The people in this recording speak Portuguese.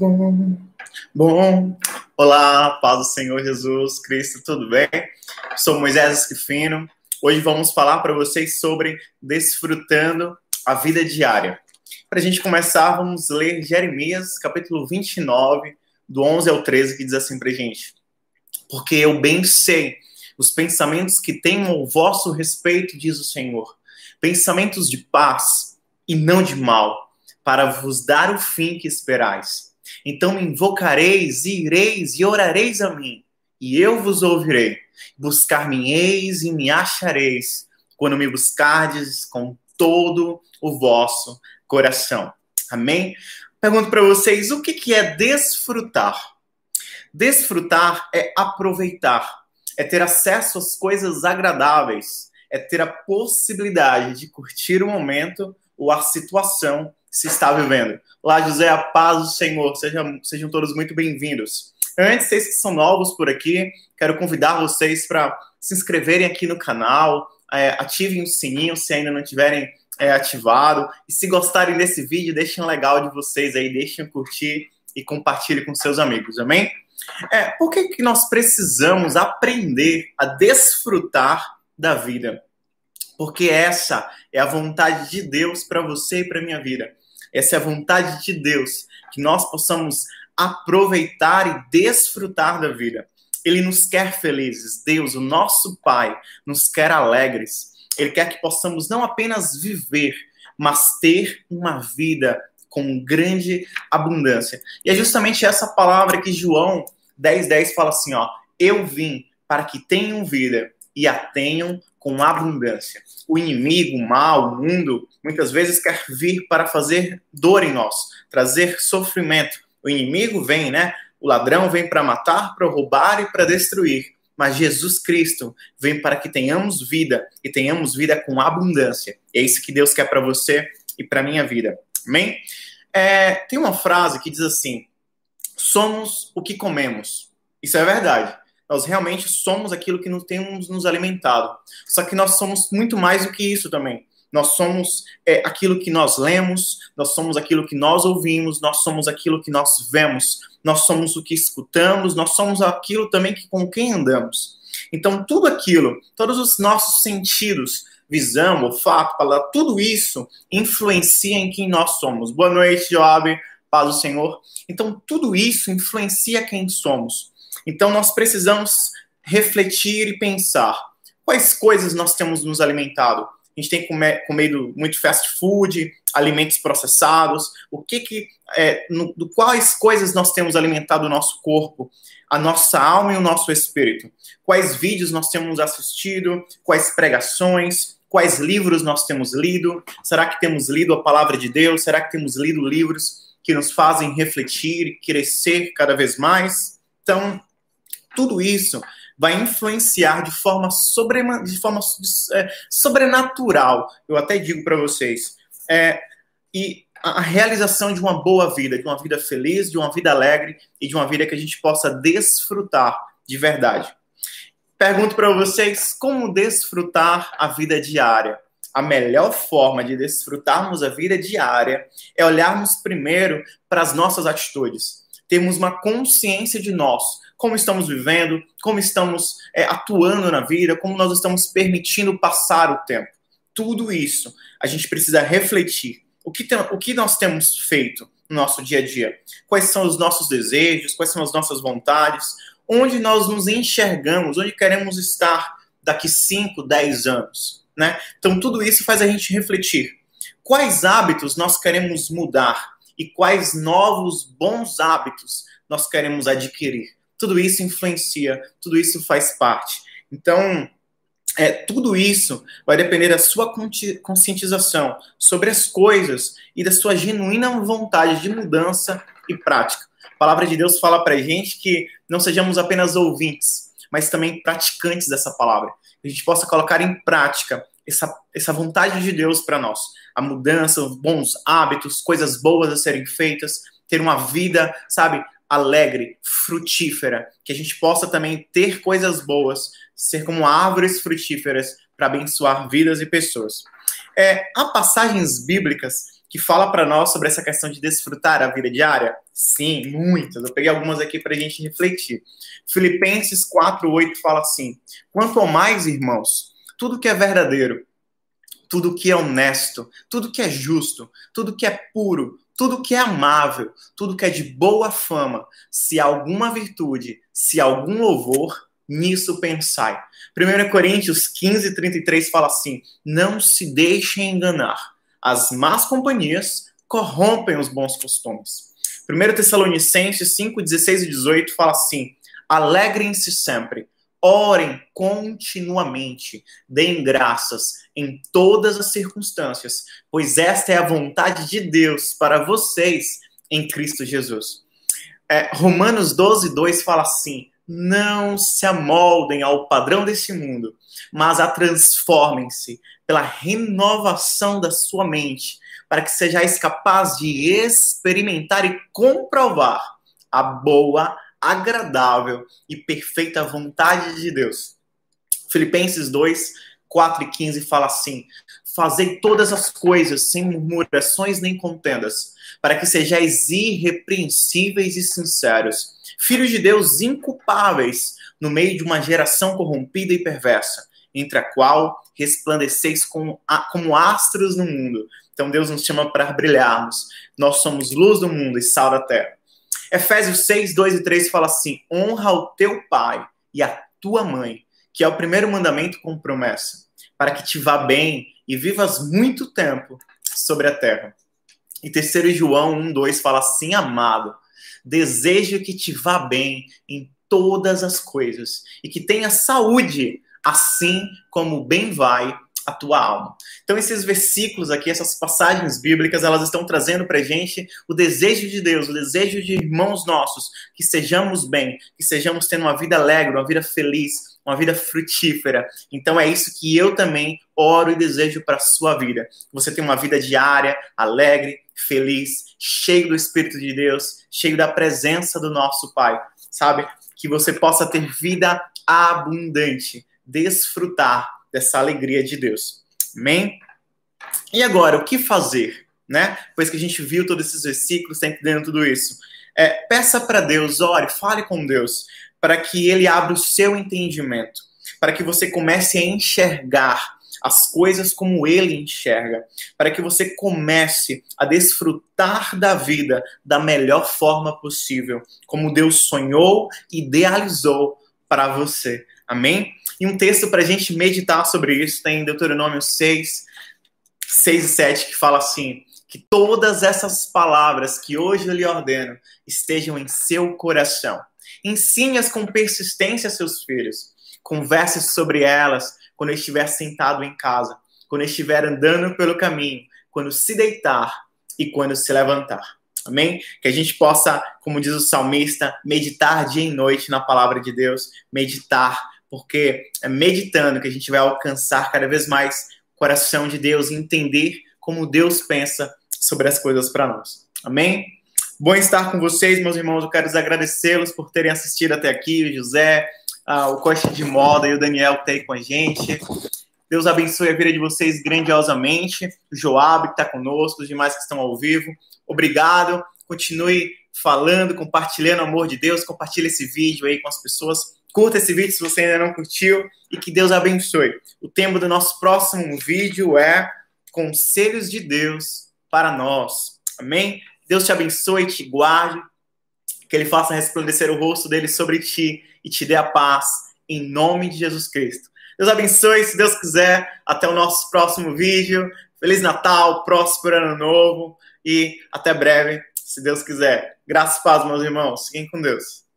Bom, bom, olá, paz do Senhor Jesus Cristo, tudo bem? Sou Moisés Esquifino. Hoje vamos falar para vocês sobre desfrutando a vida diária. Para a gente começar, vamos ler Jeremias, capítulo 29, do 11 ao 13, que diz assim para gente: Porque eu bem sei os pensamentos que tenho ao vosso respeito, diz o Senhor, pensamentos de paz e não de mal, para vos dar o fim que esperais. Então me invocareis, e ireis e orareis a mim, e eu vos ouvirei. Buscar-me-eis e me achareis, quando me buscardes com todo o vosso coração. Amém? Pergunto para vocês, o que, que é desfrutar? Desfrutar é aproveitar, é ter acesso às coisas agradáveis, é ter a possibilidade de curtir o momento ou a situação se está vivendo. Lá, José, a paz do Senhor. Sejam, sejam todos muito bem-vindos. Antes, vocês que são novos por aqui, quero convidar vocês para se inscreverem aqui no canal, é, ativem o sininho se ainda não tiverem é, ativado. E se gostarem desse vídeo, deixem um legal de vocês aí, deixem curtir e compartilhem com seus amigos, amém? É, por que, que nós precisamos aprender a desfrutar da vida? Porque essa é a vontade de Deus para você e para minha vida. Essa é a vontade de Deus, que nós possamos aproveitar e desfrutar da vida. Ele nos quer felizes. Deus, o nosso Pai, nos quer alegres. Ele quer que possamos não apenas viver, mas ter uma vida com grande abundância. E é justamente essa palavra que João 10:10 10 fala assim, ó: "Eu vim para que tenham vida e a tenham com abundância. O inimigo, o mal, o mundo, muitas vezes quer vir para fazer dor em nós, trazer sofrimento. O inimigo vem, né? O ladrão vem para matar, para roubar e para destruir. Mas Jesus Cristo vem para que tenhamos vida e tenhamos vida com abundância. É isso que Deus quer para você e para minha vida. Amém? É, tem uma frase que diz assim: somos o que comemos. Isso é verdade. Nós realmente somos aquilo que nos temos nos alimentado. Só que nós somos muito mais do que isso também. Nós somos é, aquilo que nós lemos, nós somos aquilo que nós ouvimos, nós somos aquilo que nós vemos, nós somos o que escutamos, nós somos aquilo também que com quem andamos. Então, tudo aquilo, todos os nossos sentidos, visão, olfato, palavra, tudo isso influencia em quem nós somos. Boa noite, Joab, paz do Senhor. Então, tudo isso influencia quem somos. Então, nós precisamos refletir e pensar quais coisas nós temos nos alimentado. A gente tem comido muito fast food, alimentos processados, o que que, é, no, do quais coisas nós temos alimentado o nosso corpo, a nossa alma e o nosso espírito. Quais vídeos nós temos assistido, quais pregações, quais livros nós temos lido, será que temos lido a palavra de Deus, será que temos lido livros que nos fazem refletir e crescer cada vez mais? Então, tudo isso vai influenciar de forma, sobre, de forma é, sobrenatural, eu até digo para vocês. É, e a realização de uma boa vida, de uma vida feliz, de uma vida alegre e de uma vida que a gente possa desfrutar de verdade. Pergunto para vocês como desfrutar a vida diária. A melhor forma de desfrutarmos a vida diária é olharmos primeiro para as nossas atitudes, termos uma consciência de nós, como estamos vivendo, como estamos é, atuando na vida, como nós estamos permitindo passar o tempo. Tudo isso a gente precisa refletir. O que, tem, o que nós temos feito no nosso dia a dia? Quais são os nossos desejos? Quais são as nossas vontades? Onde nós nos enxergamos? Onde queremos estar daqui 5, 10 anos? Né? Então, tudo isso faz a gente refletir. Quais hábitos nós queremos mudar? E quais novos bons hábitos nós queremos adquirir? Tudo isso influencia, tudo isso faz parte. Então, é, tudo isso vai depender da sua conscientização sobre as coisas e da sua genuína vontade de mudança e prática. A palavra de Deus fala para a gente que não sejamos apenas ouvintes, mas também praticantes dessa palavra. Que a gente possa colocar em prática essa, essa vontade de Deus para nós. A mudança, bons hábitos, coisas boas a serem feitas, ter uma vida, sabe, alegre, frutífera, que a gente possa também ter coisas boas, ser como árvores frutíferas para abençoar vidas e pessoas. É, há passagens bíblicas que fala para nós sobre essa questão de desfrutar a vida diária? Sim, muitas. Eu peguei algumas aqui para a gente refletir. Filipenses 4:8 fala assim: Quanto ao mais, irmãos, tudo que é verdadeiro, tudo que é honesto, tudo que é justo, tudo que é puro, tudo que é amável, tudo que é de boa fama, se alguma virtude, se algum louvor, nisso pensai. 1 Coríntios 15, 33 fala assim: Não se deixem enganar, as más companhias corrompem os bons costumes. 1 Tessalonicenses 5, 16 e 18 fala assim: Alegrem-se sempre Orem continuamente, deem graças em todas as circunstâncias, pois esta é a vontade de Deus para vocês em Cristo Jesus. É, Romanos 12, 2 fala assim: não se amoldem ao padrão desse mundo, mas a transformem-se pela renovação da sua mente, para que sejais capaz de experimentar e comprovar a boa, agradável e perfeita vontade de Deus. Filipenses 2, 4 e 15 fala assim: Fazei todas as coisas sem murmurações nem contendas, para que sejais irrepreensíveis e sinceros, filhos de Deus inculpáveis, no meio de uma geração corrompida e perversa, entre a qual resplandeceis como, como astros no mundo. Então Deus nos chama para brilharmos. Nós somos luz do mundo e sal da terra. Efésios 6, 2 e 3 fala assim: honra o teu pai e a tua mãe, que é o primeiro mandamento com promessa, para que te vá bem e vivas muito tempo sobre a terra. E terceiro João 1, 2 fala assim: amado, desejo que te vá bem em todas as coisas e que tenha saúde, assim como bem vai a tua alma. Então, esses versículos aqui, essas passagens bíblicas, elas estão trazendo para gente o desejo de Deus, o desejo de irmãos nossos, que sejamos bem, que sejamos tendo uma vida alegre, uma vida feliz, uma vida frutífera. Então, é isso que eu também oro e desejo para a sua vida. Você tem uma vida diária, alegre, feliz, cheio do Espírito de Deus, cheio da presença do nosso Pai, sabe? Que você possa ter vida abundante, desfrutar dessa alegria de Deus. Amém? E agora, o que fazer? Né? Pois que a gente viu todos esses versículos, está entendendo tudo isso. É, peça para Deus, ore, fale com Deus, para que Ele abra o seu entendimento, para que você comece a enxergar as coisas como Ele enxerga, para que você comece a desfrutar da vida da melhor forma possível, como Deus sonhou e idealizou para você. Amém? E um texto para a gente meditar sobre isso tem em Deuteronômio 6, 6 e 7, que fala assim: que todas essas palavras que hoje eu lhe ordeno estejam em seu coração. Ensine-as com persistência a seus filhos. Converse sobre elas quando estiver sentado em casa, quando estiver andando pelo caminho, quando se deitar e quando se levantar. Amém? Que a gente possa, como diz o salmista, meditar dia e noite na palavra de Deus, meditar porque é meditando que a gente vai alcançar cada vez mais o coração de Deus e entender como Deus pensa sobre as coisas para nós. Amém? Bom estar com vocês, meus irmãos. Eu quero agradecê-los por terem assistido até aqui, o José, o Costa de Moda e o Daniel que está aí com a gente. Deus abençoe a vida de vocês grandiosamente. O Joab que está conosco, os demais que estão ao vivo. Obrigado. Continue falando, compartilhando o amor de Deus. Compartilhe esse vídeo aí com as pessoas Curta esse vídeo se você ainda não curtiu e que Deus abençoe. O tema do nosso próximo vídeo é Conselhos de Deus para nós. Amém? Deus te abençoe e te guarde, que Ele faça resplandecer o rosto dele sobre ti e te dê a paz, em nome de Jesus Cristo. Deus abençoe, se Deus quiser. Até o nosso próximo vídeo. Feliz Natal, próspero Ano Novo e até breve, se Deus quiser. Graças e paz, meus irmãos. Fiquem com Deus.